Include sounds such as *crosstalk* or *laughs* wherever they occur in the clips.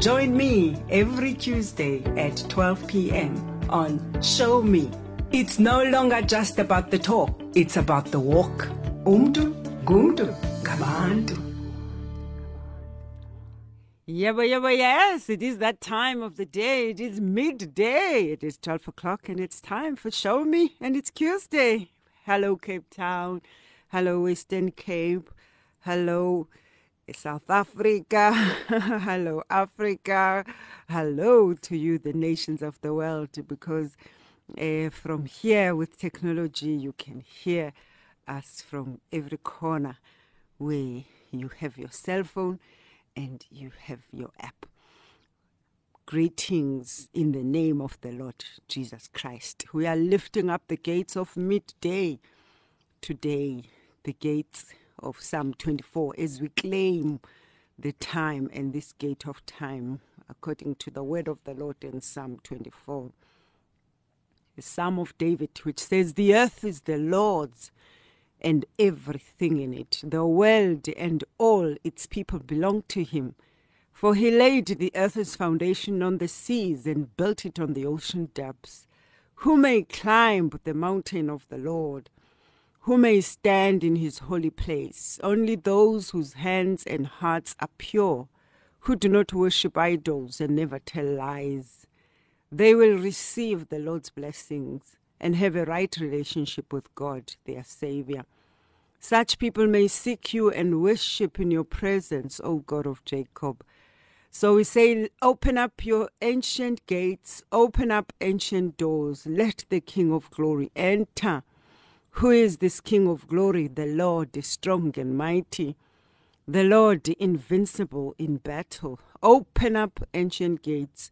Join me every Tuesday at 12 p.m. on Show Me. It's no longer just about the talk, it's about the walk. Umdu, gumdu, gabantu. Yeah, but yeah, but yes, it is that time of the day. It is midday. It is 12 o'clock and it's time for Show Me and it's Tuesday. Hello, Cape Town. Hello, Western Cape. Hello, South Africa. *laughs* Hello, Africa. Hello to you, the nations of the world, because uh, from here with technology, you can hear us from every corner where you have your cell phone and you have your app. Greetings in the name of the Lord Jesus Christ. We are lifting up the gates of midday today, the gates of Psalm 24, as we claim the time and this gate of time according to the word of the Lord in Psalm 24. The Psalm of David, which says, The earth is the Lord's and everything in it. The world and all its people belong to him. For he laid the earth's foundation on the seas and built it on the ocean depths. Who may climb the mountain of the Lord? Who may stand in his holy place? Only those whose hands and hearts are pure, who do not worship idols and never tell lies. They will receive the Lord's blessings and have a right relationship with God, their Savior. Such people may seek you and worship in your presence, O God of Jacob. So we say, Open up your ancient gates, open up ancient doors, let the King of glory enter. Who is this King of glory? The Lord is strong and mighty, the Lord invincible in battle. Open up ancient gates,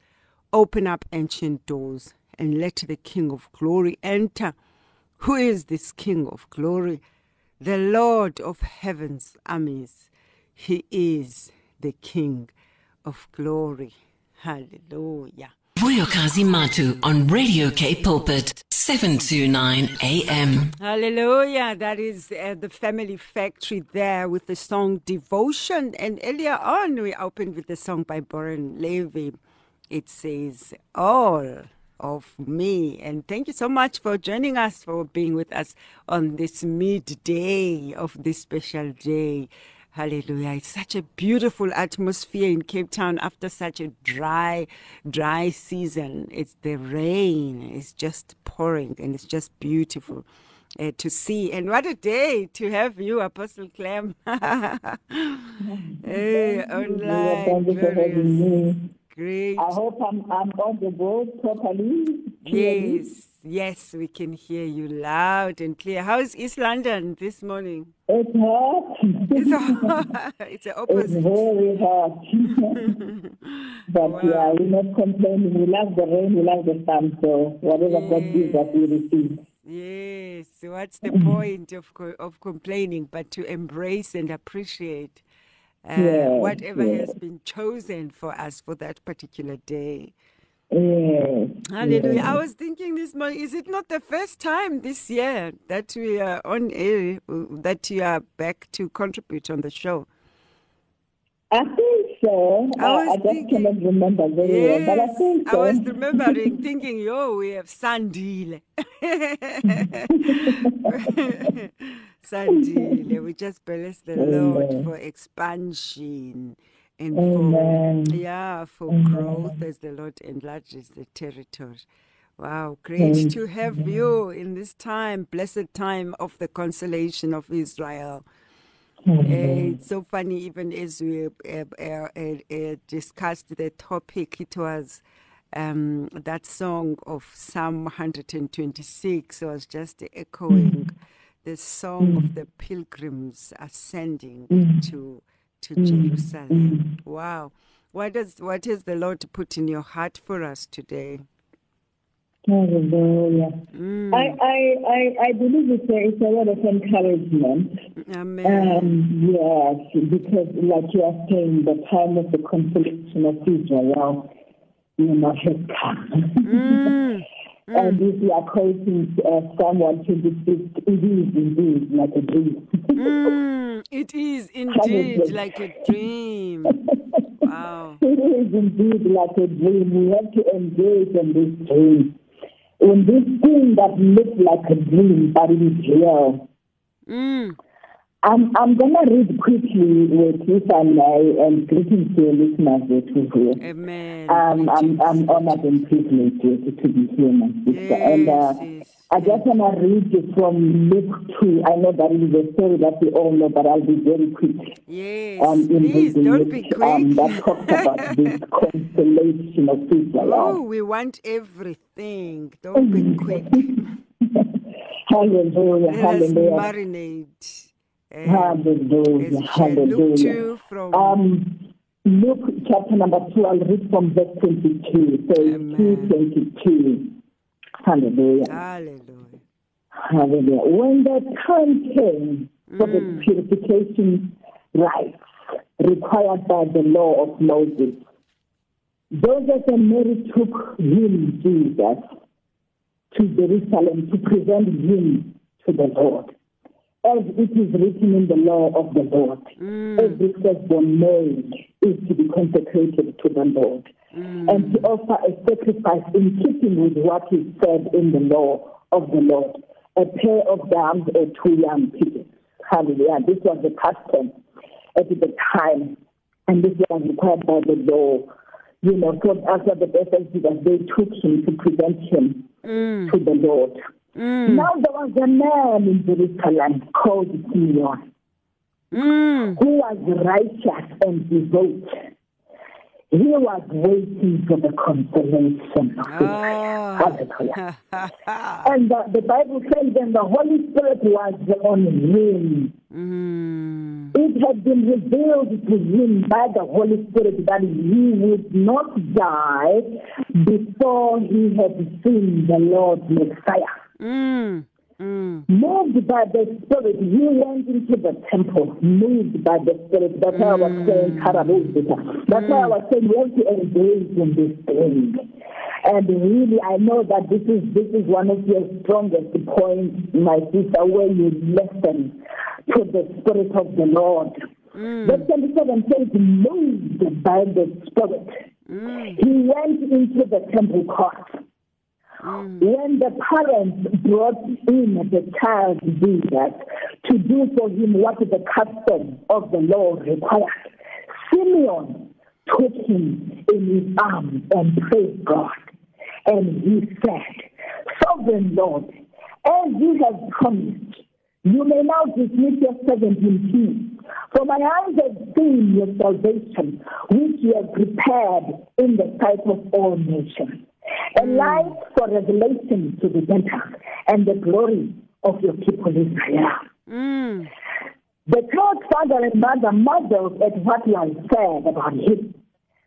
open up ancient doors, and let the King of glory enter. Who is this King of glory? The Lord of heaven's armies. He is the King of glory. Hallelujah. Vuyokazi Matu on Radio K Pulpit, 729 AM. Hallelujah. That is uh, the family factory there with the song Devotion. And earlier on, we opened with the song by Boran Levy. It says, All of me. And thank you so much for joining us, for being with us on this midday of this special day. Hallelujah. It's such a beautiful atmosphere in Cape Town after such a dry, dry season. It's the rain. It's just pouring and it's just beautiful. Uh, to see and what a day to have you apostle clem *laughs* hey, online Thank you for having glorious. me. great I hope I'm, I'm on the board properly. yes yes we can hear you loud and clear how's east london this morning It's hot. it's, a, it's the it's very hot. *laughs* but yeah, we're not complaining. We love the rain, we love the sun. So whatever God gives us, we receive. Yes, what's the point of co- of complaining but to embrace and appreciate uh, Yes, whatever yes. has been chosen for us for that particular day? Yes. Hallelujah. yes. I was thinking this morning, is it not the first time this year that we are on air, uh, that you are back to contribute on the show? I think so. I I, was I just cannot remember very well, but I Yes, think I was *laughs* remembering, thinking, yo, we have Sandile. *laughs* *laughs* Sandile. We just bless the Lord for expansion and Amen. for, yeah, for growth as the Lord enlarges the territory. Wow, great to have you in this time, blessed time of the consolation of Israel. Uh, it's so funny, even as we uh, uh, uh, uh, discussed the topic, it was um, that song of Psalm 126 was just echoing the song of the pilgrims ascending to to Jerusalem. Wow. What does what has the Lord put in your heart for us today? Hallelujah. Mm. I, I, I, I believe it's a, it's a word of encouragement. Amen. Um, yes, because like you are saying, the time of the consolation of Israel, you know, has come. Mm. *laughs* and if you are quoting uh, Psalm 126, it is indeed like a dream. Mm. It is *laughs* indeed like a dream. Wow. *laughs* it is indeed like a dream. We have to engage in this dream. In this thing that looks like a dream, but it is real. Mm. I'm, I'm going to read quickly with if I and greetings to your listeners that who here. Amen. Um, I'm, I'm honored and privileged to, to be here, my sister. and uh, Yes, yes, I just want to read you from Luke 2. I know that is a story that we all know, but I'll be very quick. Yes. Um, in Please don't be Um, quick. that talks about *laughs* this consolation of Israel. Oh, we want everything. Don't be *laughs* quick. Hallelujah, hallelujah, marinate. Um, hallelujah, let's share Luke hallelujah. 2 from Um, Luke chapter number 2, I'll read from verse 22. So Amen. 2 22. Hallelujah. Hallelujah. Hallelujah. When the time came for the Mm. purification rites required by the law of Moses, Joseph and Mary took him, Jesus, to Jerusalem to present him to the Lord. As it is written in the law of the Lord, Mm. every firstborn male is to be consecrated to the Lord Mm. and to offer a sacrifice in keeping with what is said in the law of the Lord, a pair of lambs or two young pigeons. Hallelujah. This was the custom at the time, and this was required by the law. You know, so after the death of Jesus, they took him to present him Mm. to the Lord. Mm. Now there was a man in Jerusalem called Simeon Mm. who was righteous and devout. He was waiting for the consolation of. Ah. *laughs* And the, the Bible says, and the Holy Spirit was on him. mm. It had been revealed to him by the Holy Spirit that he would not die before he had seen the Lord Messiah. Mm. Mm. Moved by the Spirit, he went into the temple. Moved by the Spirit. That's why I was saying, Karabuzika. That's why I was saying, we have to engage in this thing. And really, I know that this is this is one of your strongest points, my sister, where you listen to the Spirit of the Lord. Verse 27 says, moved by the Spirit. He went into the temple court. Mm. When the parents brought in the child Jesus to do for him what the custom of the law required, Simeon took him in his arms and praised God. And he said, Sovereign Lord, as you have promised, you may now dismiss your servant in peace. For my eyes have seen your salvation, which you have prepared in the sight of all nations. A light for revelation to the Gentiles and the glory of your people Israel. Mm. The child's father and mother marveled at what was said about him.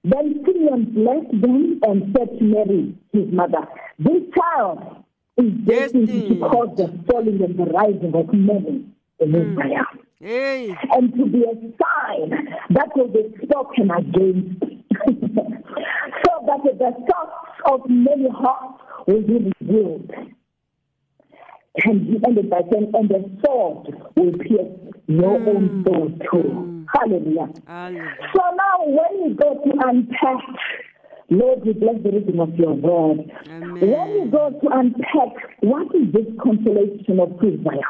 Then Simeon blessed them and said to Mary, his mother, This child is destined to cause the falling and the rising of many in Israel, Hey. and to be a sign that will be spoken against, *laughs* so that the thoughts of many hearts will be revealed. And he ended by saying, and the sword will pierce your own mm. soul too. Mm. Hallelujah. Hallelujah. So now when you go to unpack, Lord, we bless the reading of your word. Amen. When you go to unpack, what is this consolation of Israel?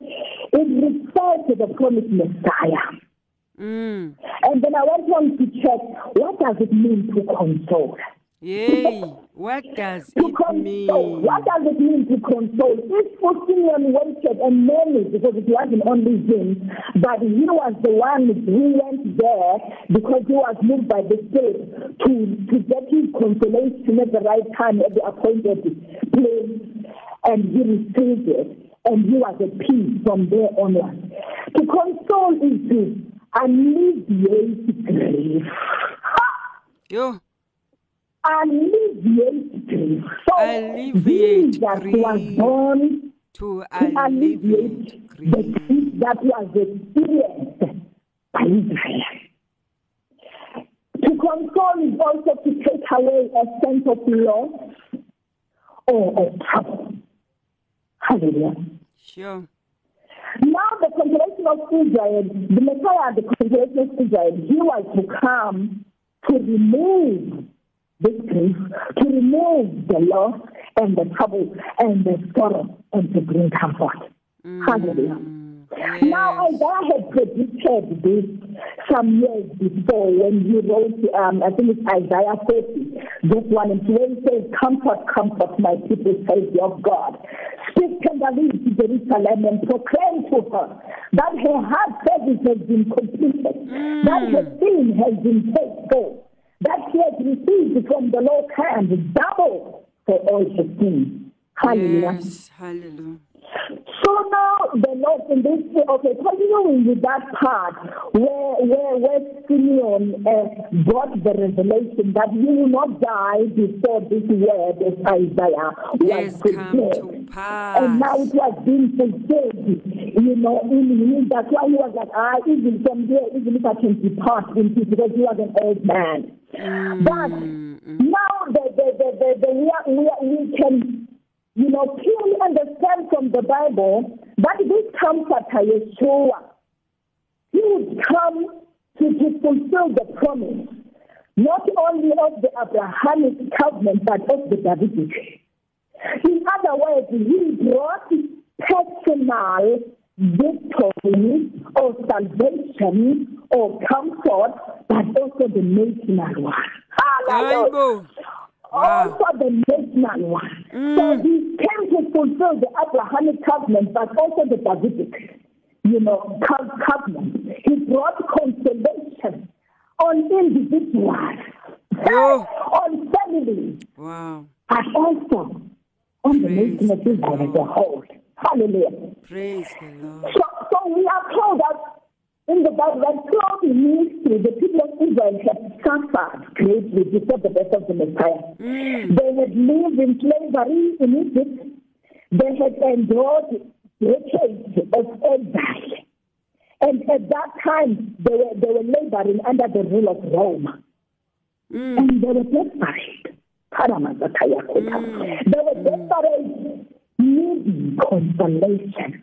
It refers to the promised Messiah. Mm. And then I went on to check, what does it mean to console? Yay. What *laughs* does To it console. mean? What does it mean to console? If Simeon waited and many, because it wasn't only him, but he was the one who went there because he was moved by the Spirit to, to get his consolation at the right time at the appointed place, and he received it, and he was at peace from there onwards. To console is to alleviate grief. Yo. alleviate grief. So Alleviate Jesus was born To alleviate alleviate the grief. grief that was experienced by Israel. To console is also to take away a sense of loss or of trouble. Hallelujah. Sure. Now the consolation of Israel, the Messiah, the consolation of Israel, he was to come to remove this grief, to remove the loss and the trouble and the sorrow and to bring comfort. Hallelujah. Now Yes. Isaiah had predicted this some years before when he wrote, um, I think it's Isaiah 40, this one, and where he says, Comfort, comfort my people, says your God. Tenderly to Jerusalem and proclaim to her that her hard service has been completed, mm. that her sin has been paid for, that she has received from the Lord's hand double for all her sins. Hallelujah. Yes. Hallelujah. So now the Lord in this okay, continuing with that part where where where Simeon uh, got the revelation that you will not die before this word of Isaiah was fulfilled. pass. And now it was being fulfilled, you know, in him. That's why he was like, ah, even from here, even if I can depart in peace, because he was an old man. But now the, the, the, the, the, we, are, we, are, we can you know, clearly understand from the Bible that this comforter, Yeshua, he would come to, to fulfill the promise, not only of the Abrahamic covenant, but of the Davidic. In other words, he brought personal victory or salvation or comfort, but also the national one. Hallelujah. Wow. also the national one. So mm. he came to fulfill the Abrahamic covenant, but also the Davidic, you know, co- covenant. He brought consolation on individuals, Yo. on families, Wow. but also on the Praise nation of the Israel as a whole. Hallelujah. Praise the Lord. So, so we are told that in the Bible that throughout the people of Israel had suffered greatly before the birth of the Messiah. Mm. They had lived in slavery in Egypt. They had endured decades of exile. And at that time, they were, they were laboring under the rule of Rome. Mm. And they were desperate. Paramasatayakota. Mm. They were desperate, needing consolation.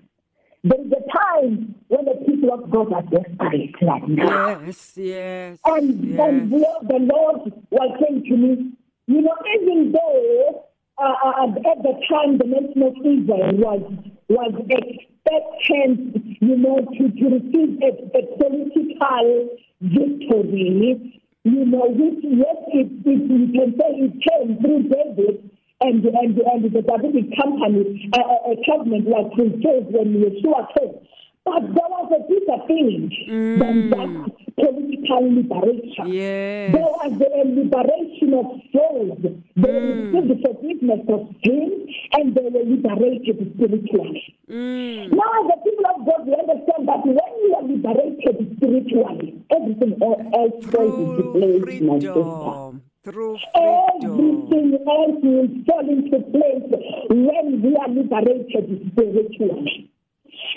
There is a time when the people of God are desperate like now. Yes. Yes. And, Yes. the, the Lord was saying to me, you know, even though uh, uh, at the time the nation of Israel was was expectant, you know, to, to receive a, a political victory, you know, which yes, it, it, you can say it came through David, and and and the Davidic company uh, uh, covenant was fulfilled when Yeshua came. But there was a bigger thing than that political liberation. Yes. There was a liberation of souls. They received the forgiveness of sin and they were liberated spiritually. Now, as the people of God, we understand that when you are liberated spiritually, everything else falls into place, my sister. Through freedom. Everything else will fall into place when we are liberated spiritually.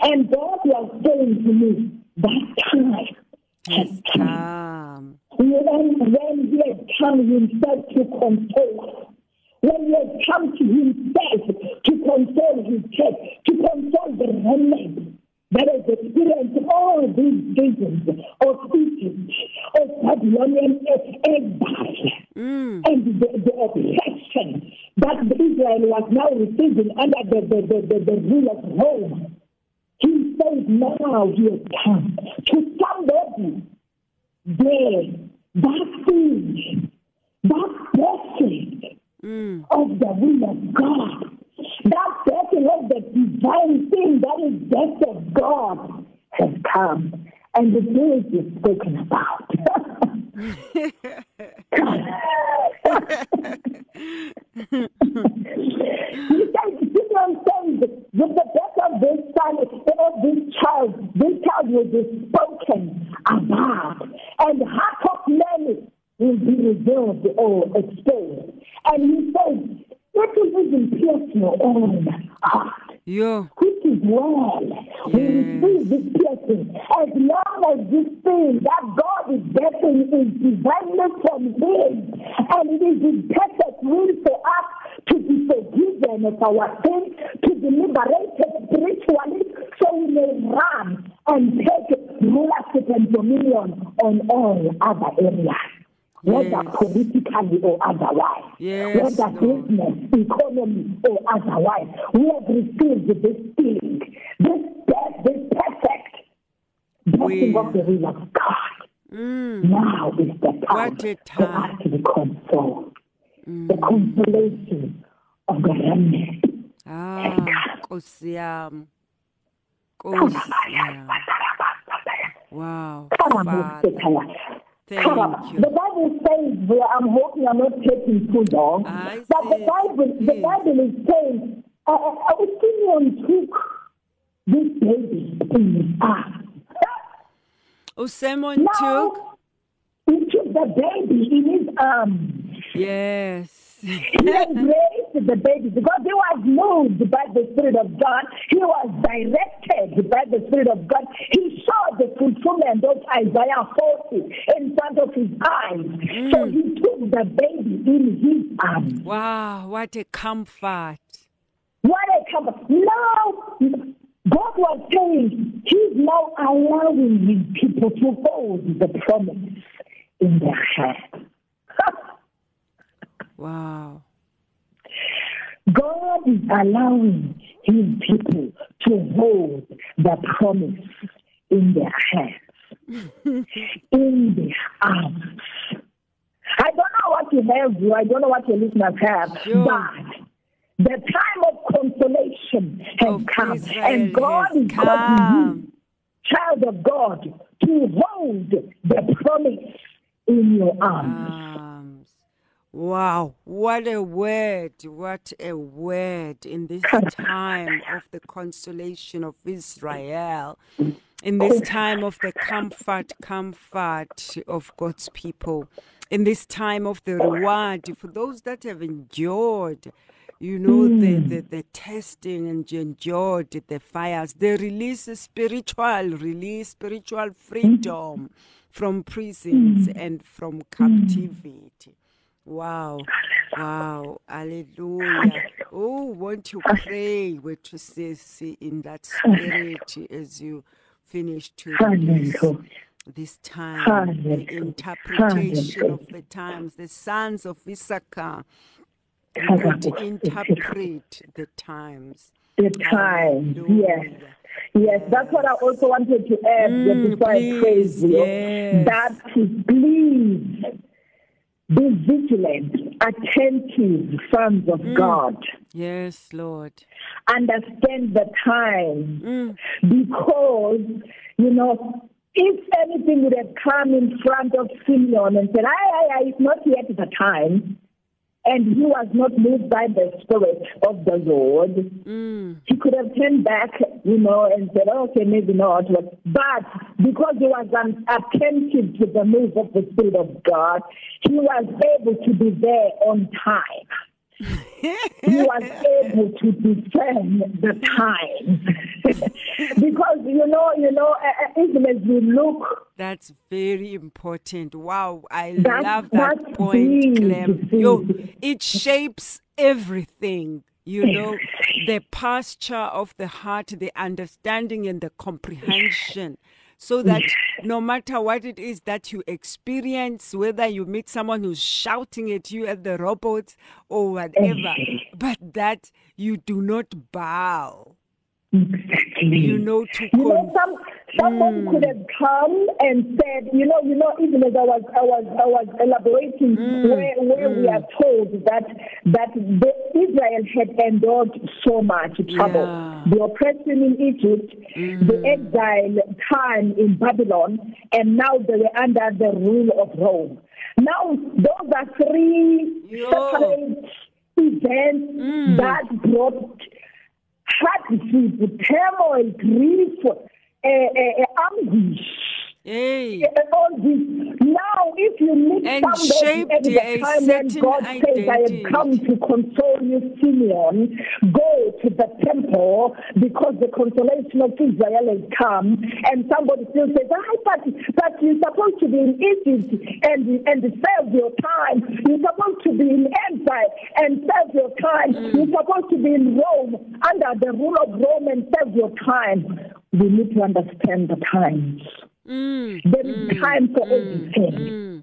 And God was saying to me, that time has come. When, when he had come himself to console, when he had come to himself to console his church, to console the remnant that has experienced all these visions of Egypt, of Babylonian exile, mm. and the, the oppression that Israel was now receiving under the, the, the, the, the rule of Rome. He says now he has come to somebody there, that thing, that blessing mm. of the will of God, that blessing of the divine thing that is death of God has come, and the day is spoken about. He said, Gideon says, with the death of this son, of this child, this child will be spoken about, and heart of many will be revealed soul. And he said, it even pierce your own heart. Yo. Which is well. We receive this piercing as long as this thing that God is getting is divinely from Him, and it is His perfect will for us to be forgiven of our sins, to be liberated spiritually, so we may run and take rulership and dominion on all other areas. Whether Yes. politically or otherwise, Yes, whether Lord. business, economy, or otherwise, we have received this thing, this death, this perfect blessing We- of the will of God. Mm. Now is the time, for us to be consoled. The consolation of the remnant. Ah. Nkosi yami. Wow. Father. Thank you. The Bible says there, I'm hoping I'm not taking too long, I but the. Bible, the. Bible is saying, uh, uh, Simeon took this baby in his arms. Usemon took. Now, he took the baby in his arms. Yes. He embraced *laughs* the baby because he was moved by the Spirit of God. He was directed by the Spirit of God. He saw the fulfillment of Isaiah 40 in front of his eyes. So mm. he took the baby in his arms. Wow, what a comfort. What a comfort. Now, God was saying he's now allowing his people to hold the promise in their hand. *laughs* Wow. God is allowing his people to hold the promise in their hands, *laughs* in their arms. I don't know what you have, you. I don't know what your listeners have, Sure. but the time of consolation has Of come, Israel and God is calling you, child of God, to hold the promise in your arms. Arms. Wow, what a word, what a word in this time of the consolation of Israel, in this time of the comfort, comfort of God's people, in this time of the reward for those that have endured. You know, the, hmm. the, the testing and endured the fires, the release, spiritual release, spiritual hmm. freedom from prisons hmm. and from captivity. Wow. Wow. Hallelujah. Oh, won't you pray with Sissy in that spirit as you finish to release this time, the interpretation of the times, the sons of Issachar would interpret the times. The times, yes. Yes, that's what I also wanted to add Mm, before I praise please, you. yes. That please be vigilant, attentive, sons of Mm. God. Yes, Lord. Understand the time Mm. because, you know, if anything would have come in front of Simeon and said, "Aye, aye, aye, it's not yet the time," and he was not moved by the Spirit of the Lord, Mm. he could have turned back, you know, and said, "Oh, okay, maybe not. But, because he was attentive to the move of the Spirit of God, he was able to be there on time. He was able to discern the time. *laughs* because, you know, you know, even as we look That's very important. Wow, I love that point, Clem. you Yo, it shapes everything. You know, the posture of the heart, the understanding and the comprehension. So that no matter what it is that you experience, whether you meet someone who's shouting at you at the robots or whatever, but that you do not bow. Exactly. You know, to You know, some someone could have mm. come and said, you know, you know, even as I was I was I was elaborating mm. where where we are mm. told that that the, Israel had endured so much trouble, Yeah. the oppression in Egypt, the exile time in Babylon, and now they were under the rule of Rome. Now those are three Yo. separate events that brought tragedy, terror, grief, eh eh, eh anguish. Hey. and all this. Now, if you meet And somebody at the time when God says, I have come to console you, Simeon, go to the temple because the consolation of Israel has come. And somebody still says, ah, but, but you're supposed to be in Egypt and, and serve your time. You're supposed to be in exile and serve your time. Mm. You're supposed to be in Rome under the rule of Rome and serve your time. We need to understand the times. Mm, There is time for everything. mm.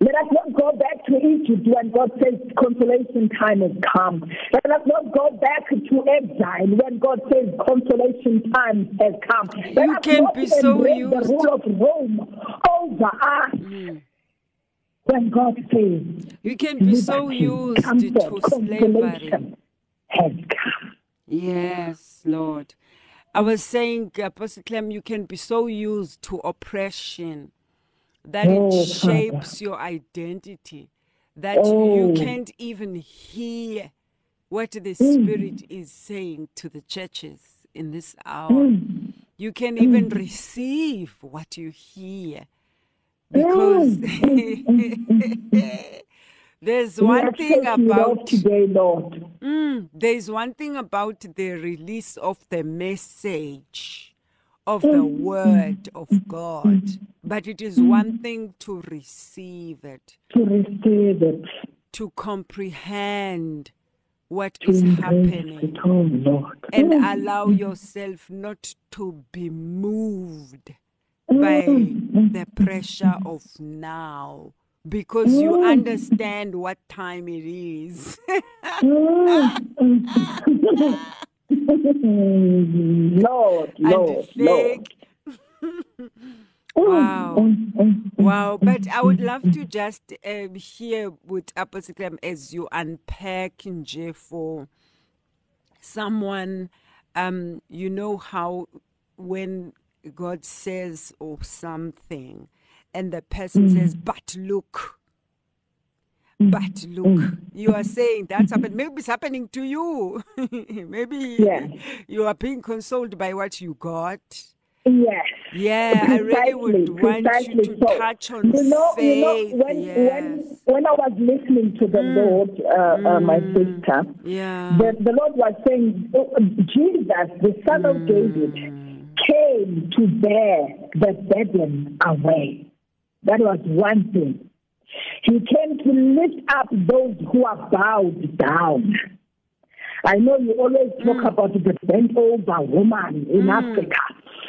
Let us not go back to Egypt when God says consolation time has come. Let us not go back to exile when God says consolation time has come. Let You us can not be so used- Mm. the rule of Rome over us when God says You can be so used comfort, to slavery. has come. Yes, Lord. I was saying, uh, Apostle Clem, you can be so used to oppression that Oh, it Father. shapes your identity, that Oh. you can't even hear what the Mm. Spirit is saying to the churches in this hour. Mm. You can't mm. even receive what you hear mm. because mm. *laughs* there's one thing shaking it off about today, Lord. Mm, there's one thing about the release of the message of the mm-hmm. word of God, mm-hmm. but it is one mm-hmm. thing to receive it, to receive it, to comprehend what is happening, and allow yourself not to be moved by the pressure of now. Because you understand what time it is. *laughs* Lord, Lord, *laughs* and Lord. *laughs* wow, wow. But I would love to just um, hear with Apostle Clem as you unpack nje for someone. Um, you know how when God says or something, and the person says, "But look." But look, you are saying that's happened. Maybe it's happening to you. *laughs* Maybe Yes. you are being consoled by what you got. Yes. Yeah, I really would Precisely, want you to so. touch on you know, faith. You know, when, yes. Mm. when, when I was listening to the Lord, uh, uh, my sister, yeah. the, the Lord was saying, oh, Jesus, the son of David, Mm. came to bear the burden away. That was one thing. He came to lift up those who are bowed down. I know you always talk Mm. about the bent over woman in Africa.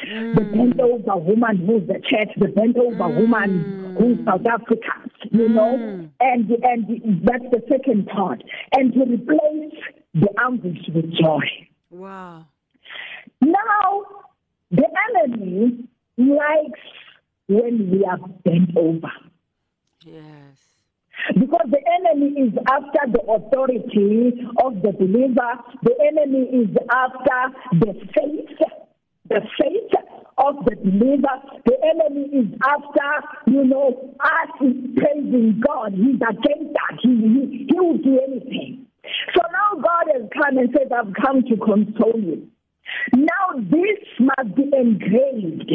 The Mm. bent over woman who's the church, the bent over woman who's South Africa, you Mm. know, and and that's the second part. And to replace the anguish with joy. wow. Now, the enemy likes when we are bent over. Yes. Because the enemy is after the authority of the believer, the enemy is after the faith, the faith of the believer. The enemy is after, you know, us praising God. He's against that. He, he, he will do anything. So now God has come and says, I've come to console you. Now this must be engraved,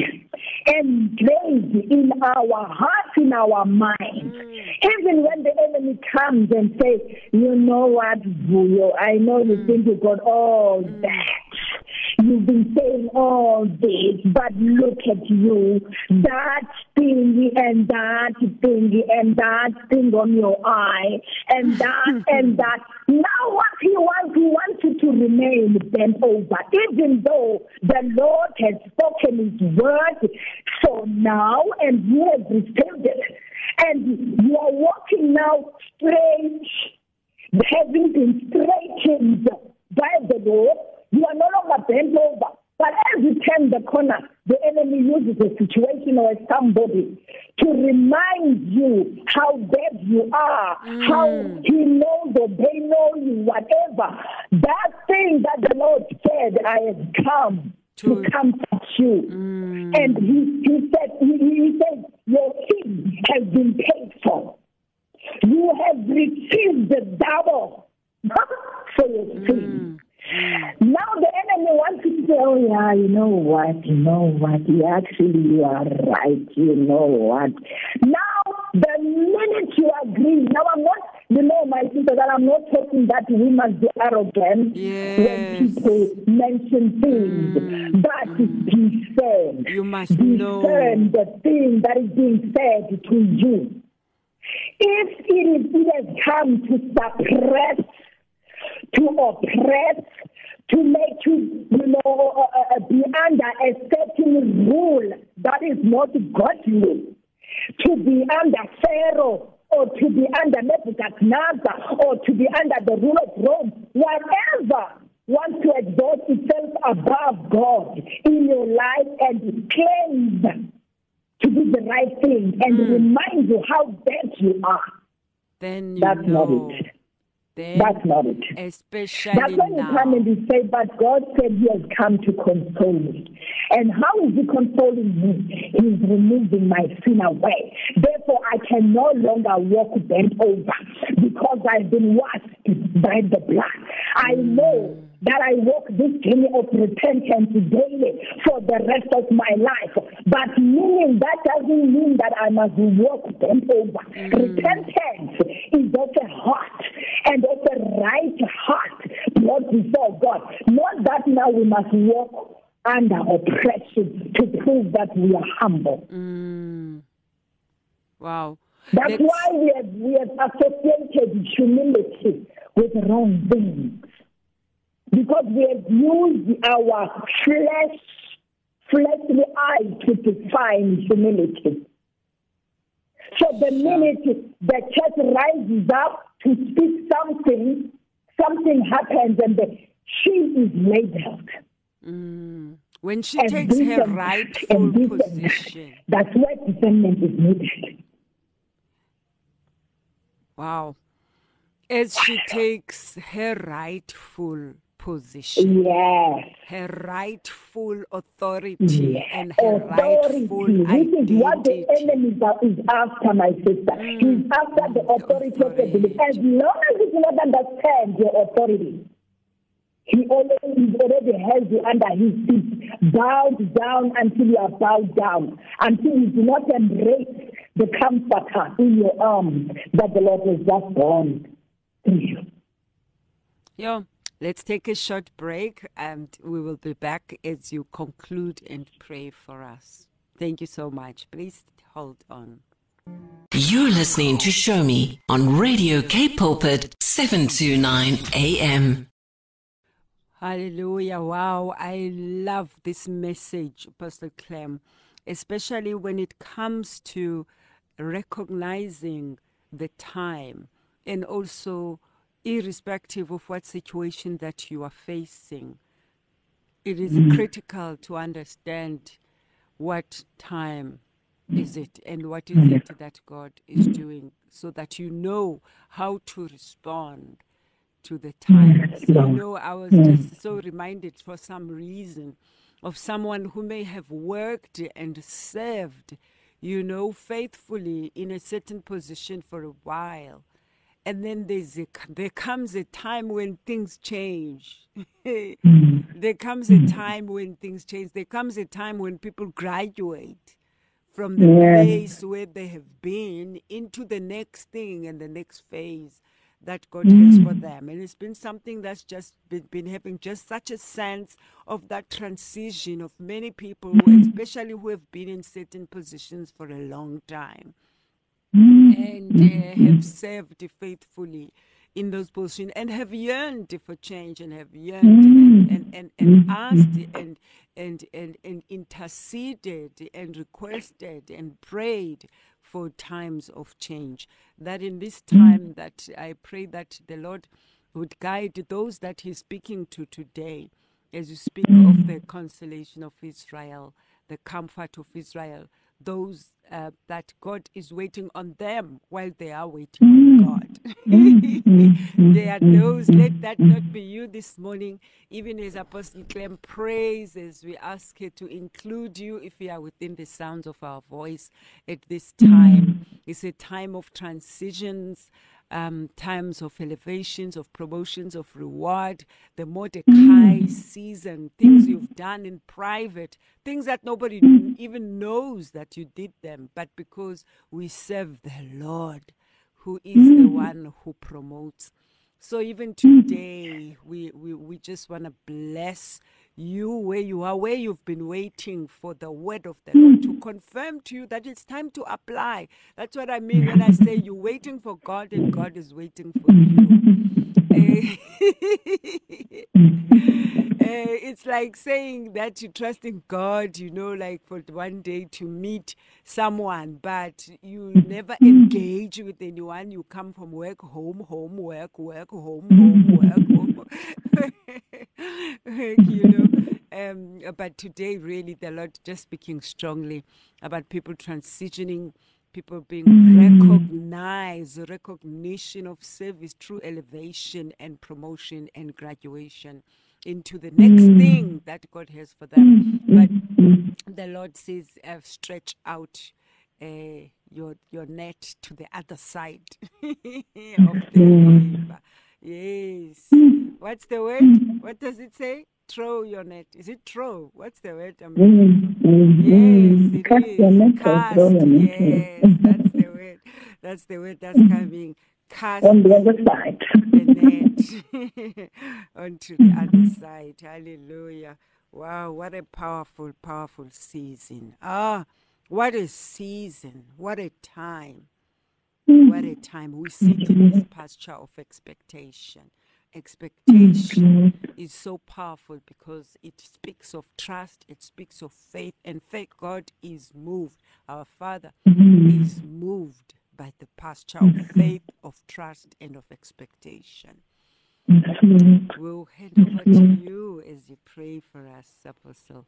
engraved in our hearts, in our minds. Mm. Even when the enemy comes and says, you know what, Vuyo, I know you think you got all mm. that. You've been saying all this, but look at you. That thing and that thing and that thing on your eye and that *laughs* and that. Now what he wants, he wants you to remain bent over. Even though the Lord has spoken his word for now and you have received it. And you are walking now straight having been straightened by the Lord, you are no longer bent over. But as you turn the corner, the enemy uses a situation or somebody to remind you how bad you are, mm. how he knows or they know you, whatever. That thing that the Lord said, I have come to, To- comfort you. Mm. And he, he said, he, he said, your sin has been paid for. You have received the double for your sin. Mm. Now the enemy wants to say, oh yeah, you know what, you know what, yeah, actually you are right, you know what. Now, the minute you agree, now I'm not, you know, my sister, that I'm not talking that we must be arrogant Yes. when people mention things, Mm. but discern. You must know. discern the thing that is being said to you. If it, is, it has come to suppress, to oppress, to make you, you know, uh, uh, be under a certain rule that is not godly, to be under Pharaoh or to be under Nebuchadnezzar or to be under the rule of Rome, whatever wants to exalt itself above God in your life and claims to do the right thing and remind you how bad you are. Then you That's not know. it. Then, That's not it. especially That's when you come and you say, But God said He has come to console me. And how is He consoling me? He is removing my sin away. Therefore, I can no longer walk bent over because I've been washed by the blood. I know mm. That I walk this journey of repentance daily for the rest of my life. But meaning that doesn't mean that I must walk bent over. Mm. Repentance is of a heart and of a right heart brought before God. Not that now we must walk under oppression to prove that we are humble. Mm. Wow. That's Let's- why we have, we have associated humility with wrong things. Because we have used our flesh, fleshly eye to define humility. So the minute the church rises up to speak something, something happens and the, she is labeled. Mm. When she as takes her rightful and position. That's where discernment is needed. Wow. As she takes her rightful position, Yes. her rightful authority, Yes. and her authority. rightful This is what the enemy is after, my sister. Mm. He's after the authority of the believer. As long as you do not understand your authority, he already, already has you under his feet, bowed down until you are bowed down, until you do not embrace the comforter in your arms that the Lord has just born to you. Yo, let's take a short break and we will be back as you conclude and pray for us. Thank you so much. Please hold on. You're listening to Show Me on Radio K Pulpit 729 AM. Hallelujah. Wow. I love this message, Pastor Clem, especially when it comes to recognizing the time and also irrespective of what situation that you are facing. It is mm. critical to understand what time is it and what is mm. it that God is doing so that you know how to respond to the times. Mm. You know, I was just so reminded for some reason of someone who may have worked and served, you know, faithfully in a certain position for a while. And then there's a, there comes a time when things change. *laughs* Mm. there comes a mm. time when things change. There comes a time when people graduate from the Yes. place where they have been into the next thing and the next phase that God has for mm. them. And it's been something that's just been, been having just such a sense of that transition of many people, who, especially who have been in certain positions for a long time Mm-hmm. and uh, mm-hmm. have mm-hmm. served faithfully in those positions and have yearned for change and have yearned and, and, and, and asked and, and, and, and interceded and requested and prayed for times of change. That in this time that I pray that the Lord would guide those that He's speaking to today as you speak of the consolation of Israel, the comfort of Israel, those uh, that God is waiting on them while they are waiting on mm. God. Mm. *laughs* Mm. there are those, let that not be you this morning, even as Apostle Clem prays, as we ask her to include you if you are within the sounds of our voice at this time. It's a time of transitions. Um, times of elevations, of promotions, of reward, the Mordecai mm. season, things you've done in private, things that nobody mm. even knows that you did them, but because we serve the Lord, who is the mm. one who promotes. So even today, we, we, we just want to bless you where you are, where you've been waiting for the word of the Lord to confirm to you that it's time to apply. That's what I mean when I say you're waiting for God and God is waiting for you. Eh, *laughs* eh, it's like saying that you trust in God, you know, like for one day to meet someone, but you never engage with anyone. You come from work, home, home, work, work, home, home, work, home. *laughs* *laughs* you know. *laughs* Um, but today, really, the Lord just speaking strongly about people transitioning, people being recognized, recognition of service, true elevation and promotion and graduation into the next thing that God has for them. But the Lord says, uh, stretch out uh, your your net to the other side *laughs* of the river. Yes. What's the word? Mm-hmm. What does it say? Throw your net. Is it throw? What's the word? I'm for? Mm-hmm. Mm-hmm. Yes, it Cast is. your net Cast. throw your net. Yes, that's the word. That's the word that's coming. Cast On the other side. the net *laughs* onto the other side. Hallelujah. Wow, what a powerful, powerful season. Ah, what a season. What a time. What a time. We sit in this pasture of expectation. Expectation mm, is so powerful because it speaks of trust, it speaks of faith, and faith. God is moved. Our Father mm. is moved by the pasture of mm. faith, of trust, and of expectation. We'll hand over to you as you pray for us, Apostle.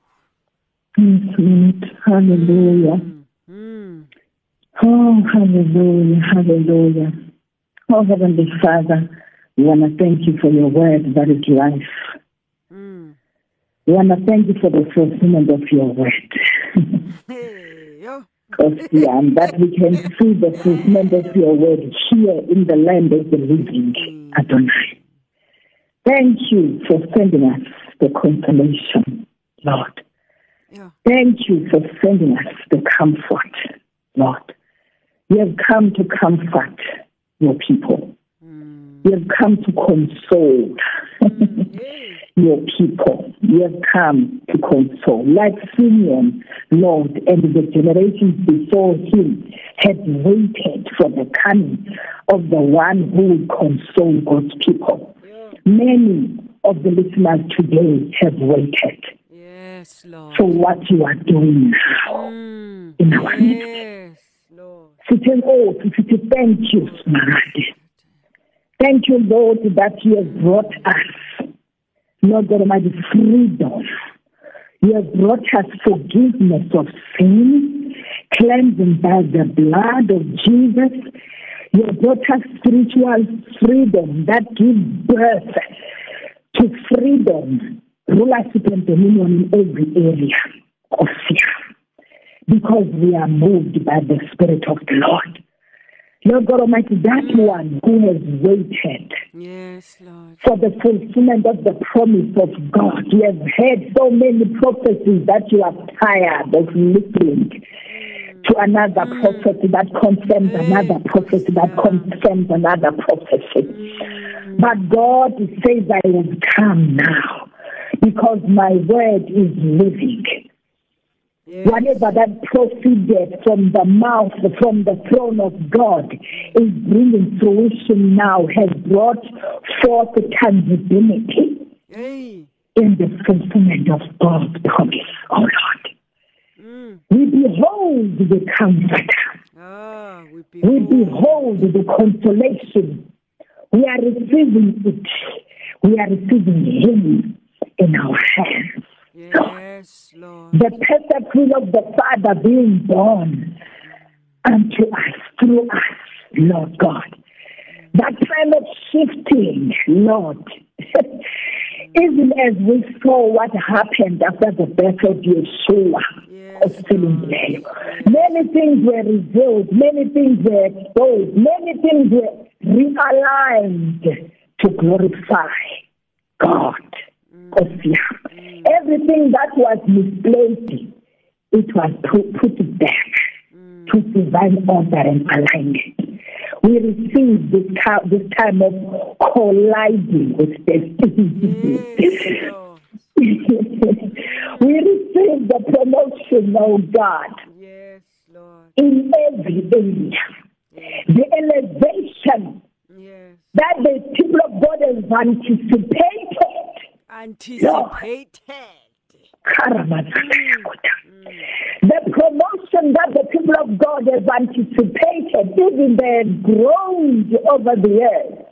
Hallelujah. Mm. Oh, hallelujah, hallelujah. Oh, Heavenly Father, we want to thank you for your word that is life. Mm. We want to thank you for the fulfillment of your word. Because yeah, and that we can see the fulfillment of your word here in the land of the living, Adonai. Thank you for sending us the consolation, Lord. Yeah. Thank you for sending us the comfort, Lord. You have come to comfort your people. You have come to console *laughs* your people. You have come to console. Like Simeon, Lord, and the generations before him had waited for the coming of the one who will console God's people. Many of the listeners today have waited Yes, Lord. for what you are doing now Mm. in our midst. Yes, Lord. Nkosi sithi thank you Smaragde. Thank you Lord that you have brought us Lord God Almighty freedom. You have brought us forgiveness of sin, cleansing by the blood of Jesus. You have brought us spiritual freedom that gives birth to freedom, rulership and dominion in every area of fear because we are moved by the Spirit of the Lord. Lord God Almighty, that one who has waited Yes, Lord. for the fulfillment of the promise of God. You have heard so many prophecies that you are tired of listening to another mm. prophecy that confirms mm. another prophecy that confirms another prophecy. Mm. But God says, I will come now because my word is living. Yes. Whatever that proceeded from the mouth, from the throne of God, is bringing fruition now, has brought forth tangibility Hey. in the fulfillment of God's promise. Oh Lord, Mm. we behold the comforter. Ah, we We behold. behold the consolation. We are receiving it. We are receiving Him in our hands. Yes, Lord. The perfect will of the Father being born unto us, through us, Lord God. That time of shifting, Lord. *laughs* Even as we saw what happened after the birth of Yeshua of Yes, Philadelphia, many things were revealed, many things were exposed, many things were realigned to glorify God. Mm. Yami. Everything that was misplaced, it was put, back mm. to divine order and alignment. We receive this, this time of colliding with destiny. Yes, mm, *laughs* we receive the promotion, oh God, Yes, Lord. in every area. The elevation Yes. that the people of God has anticipated. Anticipated. The promotion that the people of God have anticipated, even they have grown over the years.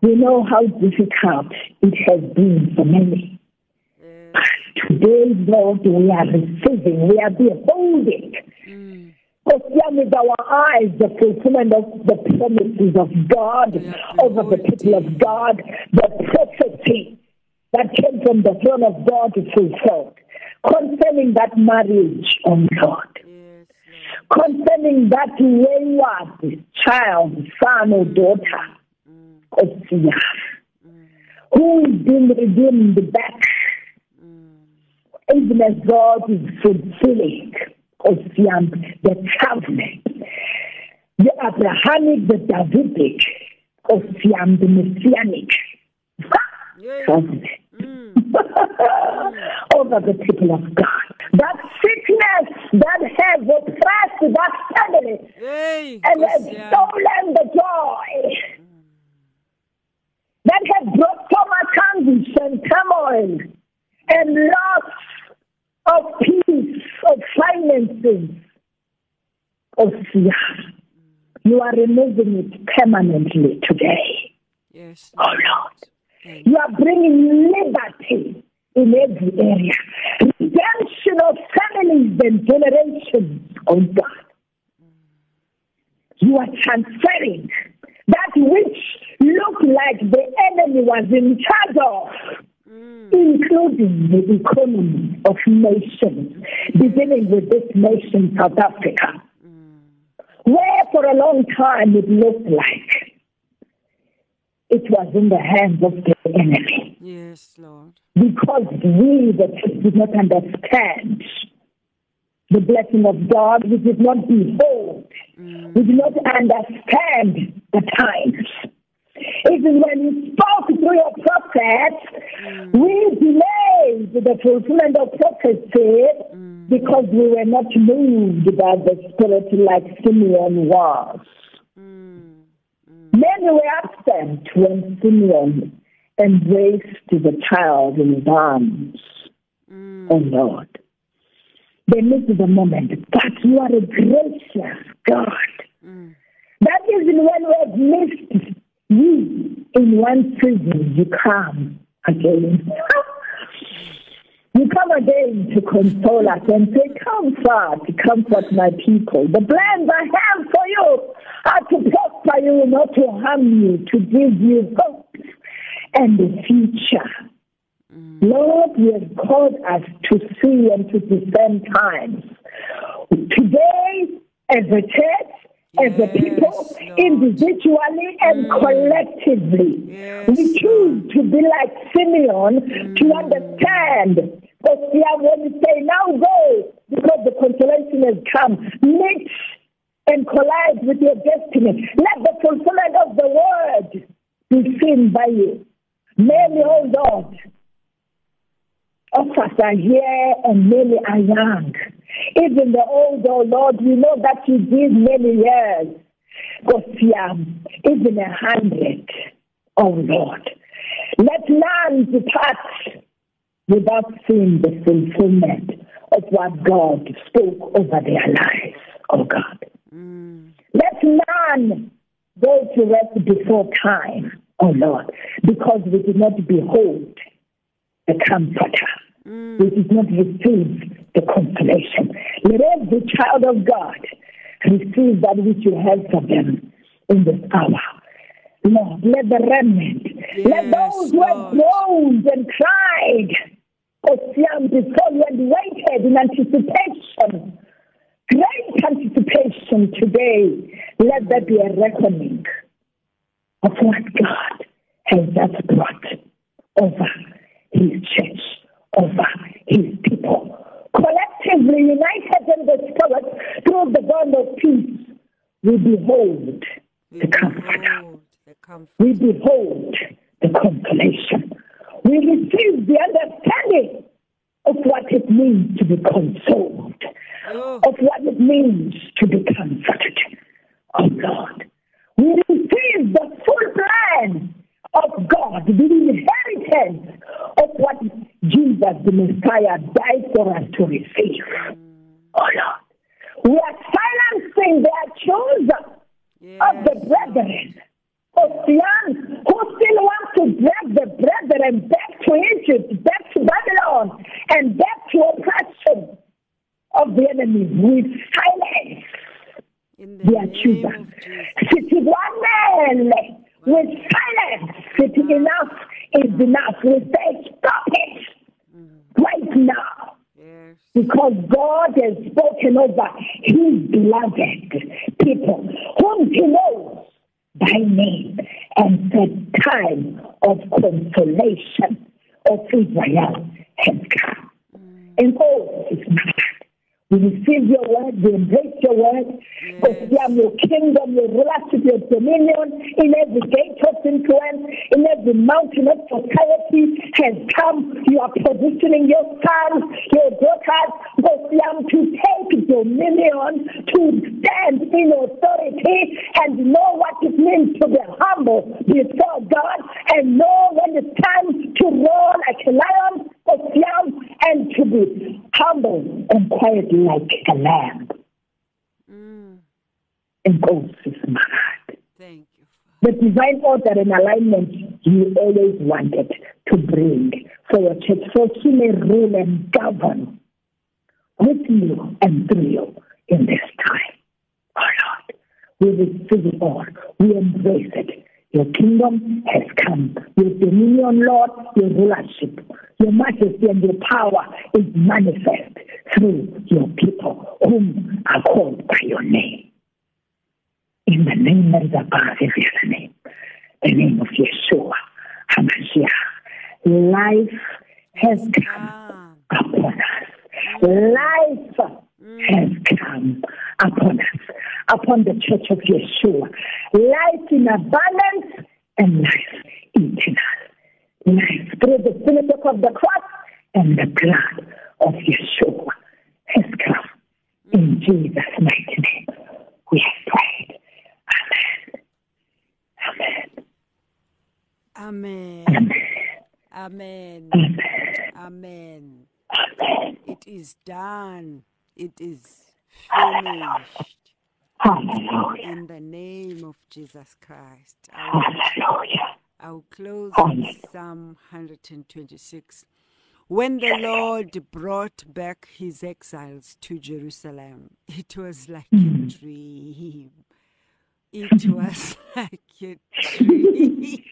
We mm. know how difficult it has been for many. Today, Lord, we are receiving, we are beholding. Because with our eyes, the fulfillment of the promises of God over the people of God, the prophecy that came from the throne of God is fulfilled. Concerning that marriage, oh God. Concerning that wayward child, son or daughter, of fear, who is being redeemed back, even as God is fulfilling of the covenant, the Abrahamic, the Davidic, of the Messianic. Covenant. *laughs* Over the people of God. That sickness that has oppressed that family. Hey, and has stolen the joy. That has brought so much anguish and turmoil and loss of peace, of finances, of oh, fear. You are removing it permanently today. Yes. Oh Lord. You are bringing liberty in every area. Redemption of families and generations, oh God. You are transferring that which looked like the enemy was in charge of, Mm. including the economy of nations, beginning with this nation, South Africa, mm. where for a long time it looked like it was in the hands of the enemy Yes, Lord. because we, the church, did not understand the blessing of God. We did not behold. Mm. We did not understand the times. Even when you spoke through your prophets, mm. we delayed the fulfillment of prophecy mm. because we were not moved by the Spirit like Simeon was. Mm. Many were absent when Simeon embraced the child in his arms. Oh Lord. They missed the moment, but you are a gracious God. That even when we have missed you in one season, you come again. *laughs* You come again to console us and say, Comfort, comfort my people. The plans I have for you are to prosper you, not to harm you, to give you hope and the future. Mm. Lord, you have called us to see and to discern times. Today, as a church, as a people, Lord. individually and mm. collectively, Yes, we choose to be like Simeon to mm. understand. But we are when we say, now go, because the consolation has come. Meet and collide with your destiny. Let the fulfillment of the word be seen by you. Many, oh Lord, of us are here and many are young. Even the old, oh Lord, we know that you did many years. Gosiam, even a hundred, oh Lord. Let none depart without seeing the fulfillment of what God spoke over their lives, oh God. Mm. Let none go to rest before time, oh Lord, because we did not behold the comforter. Mm. We did not receive the consolation. Let every child of God receive that which you have for them in this hour. Lord, let the remnant, let Yes, those who have groaned and cried, oh, Ocean before you and waited in anticipation, great anticipation today, Let there be a reckoning of what God has just brought over his church, over his people. Collectively united in the spirit through the bond of peace, we behold We the comforter. the comfort. We behold the consolation. We receive the understanding of what it means to be consoled, Oh, of what it means to be comforted. Oh Lord, we receive the full plan of God, the inheritance of what Jesus the Messiah died for us to receive. Oh Okay. Be humble and quiet like a lamb. Mm, And goes is mad. thank you, The divine order and alignment you always wanted to bring for your church, so he may rule and govern with you and through you in this time. Oh Lord, we receive it all. We embrace it. Your kingdom has come. Your dominion, Lord, your rulership, your majesty and your power is manifest through your people whom are called by your name. In the name that is above every other name, the name of Yeshua HaMashiach, life has come upon us. Life has come upon us, upon the church of Yeshua. Life in abundance and life eternal. Life through the finished of the cross and the blood of Yeshua has come. In Jesus' mighty name, we have prayed. Amen. Amen. Amen. Amen. Amen. Amen. It is done. It is finished. Hallelujah. In the name of Jesus Christ. I will, Hallelujah. I will close Hallelujah. with Psalm 126. When the Lord brought back his exiles to Jerusalem, it was like a hmm. dream. It was *laughs* like a dream.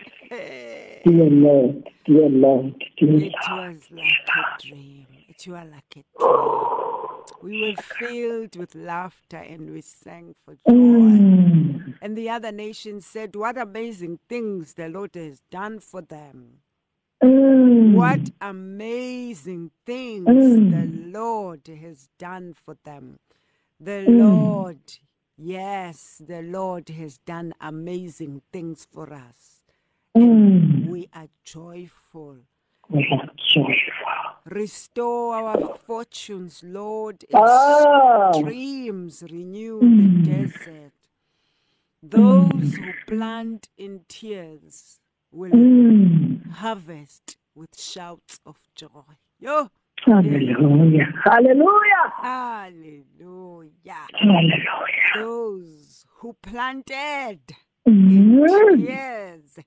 *laughs* *laughs* Dear Lord, dear Lord, dear It Lord. was like a dream. It was like a dream. We were filled with laughter and we sang for joy. Mm. And the other nations said, What amazing things the Lord has done for them. Mm. What amazing things Mm. the Lord has done for them. The Lord, yes, the Lord has done amazing things for us. Mm. We are joyful. We are joyful. Restore our fortunes, Lord, as Oh. streams renew the desert. Those who plant in tears will Mm. harvest with shouts of joy. Yo, Hallelujah. Hallelujah. hallelujah. Hallelujah. Those who planted Mm. tears, Yes, Lord.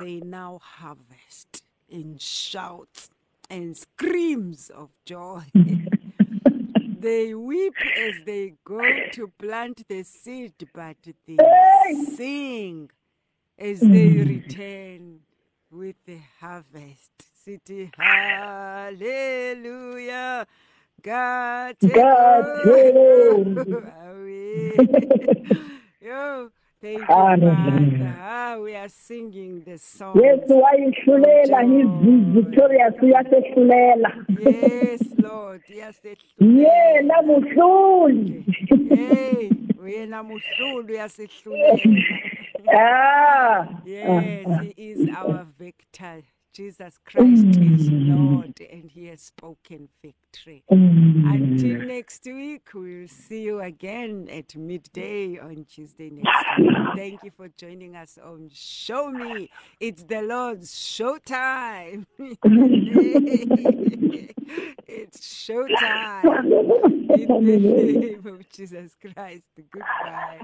They now harvest in shouts and screams of joy. *laughs* they weep as they go to plant the seed, but they sing as mm. they return with the harvest, City, hallelujah God God over. take Amen. *laughs* *laughs* Yo, Hallelujah. Father. Ah, we are singing the song. yesu wayihlulela he's victorious uyasehlulela Yes, Lord. Yes, yena muhluli Hey, wena muhlulu uyasihlulela. *laughs* ah Yes, he is our victor. Jesus Christ is mm. Lord and he has spoken victory. Until mm. next week, we'll see you again at midday on Tuesday next week. Thank you for joining us on Show Me. It's the Lord's showtime. *laughs* it's showtime. In the name of Jesus Christ. Goodbye.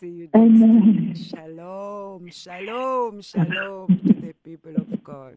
See you next week. Shalom, shalom, shalom to the people of God.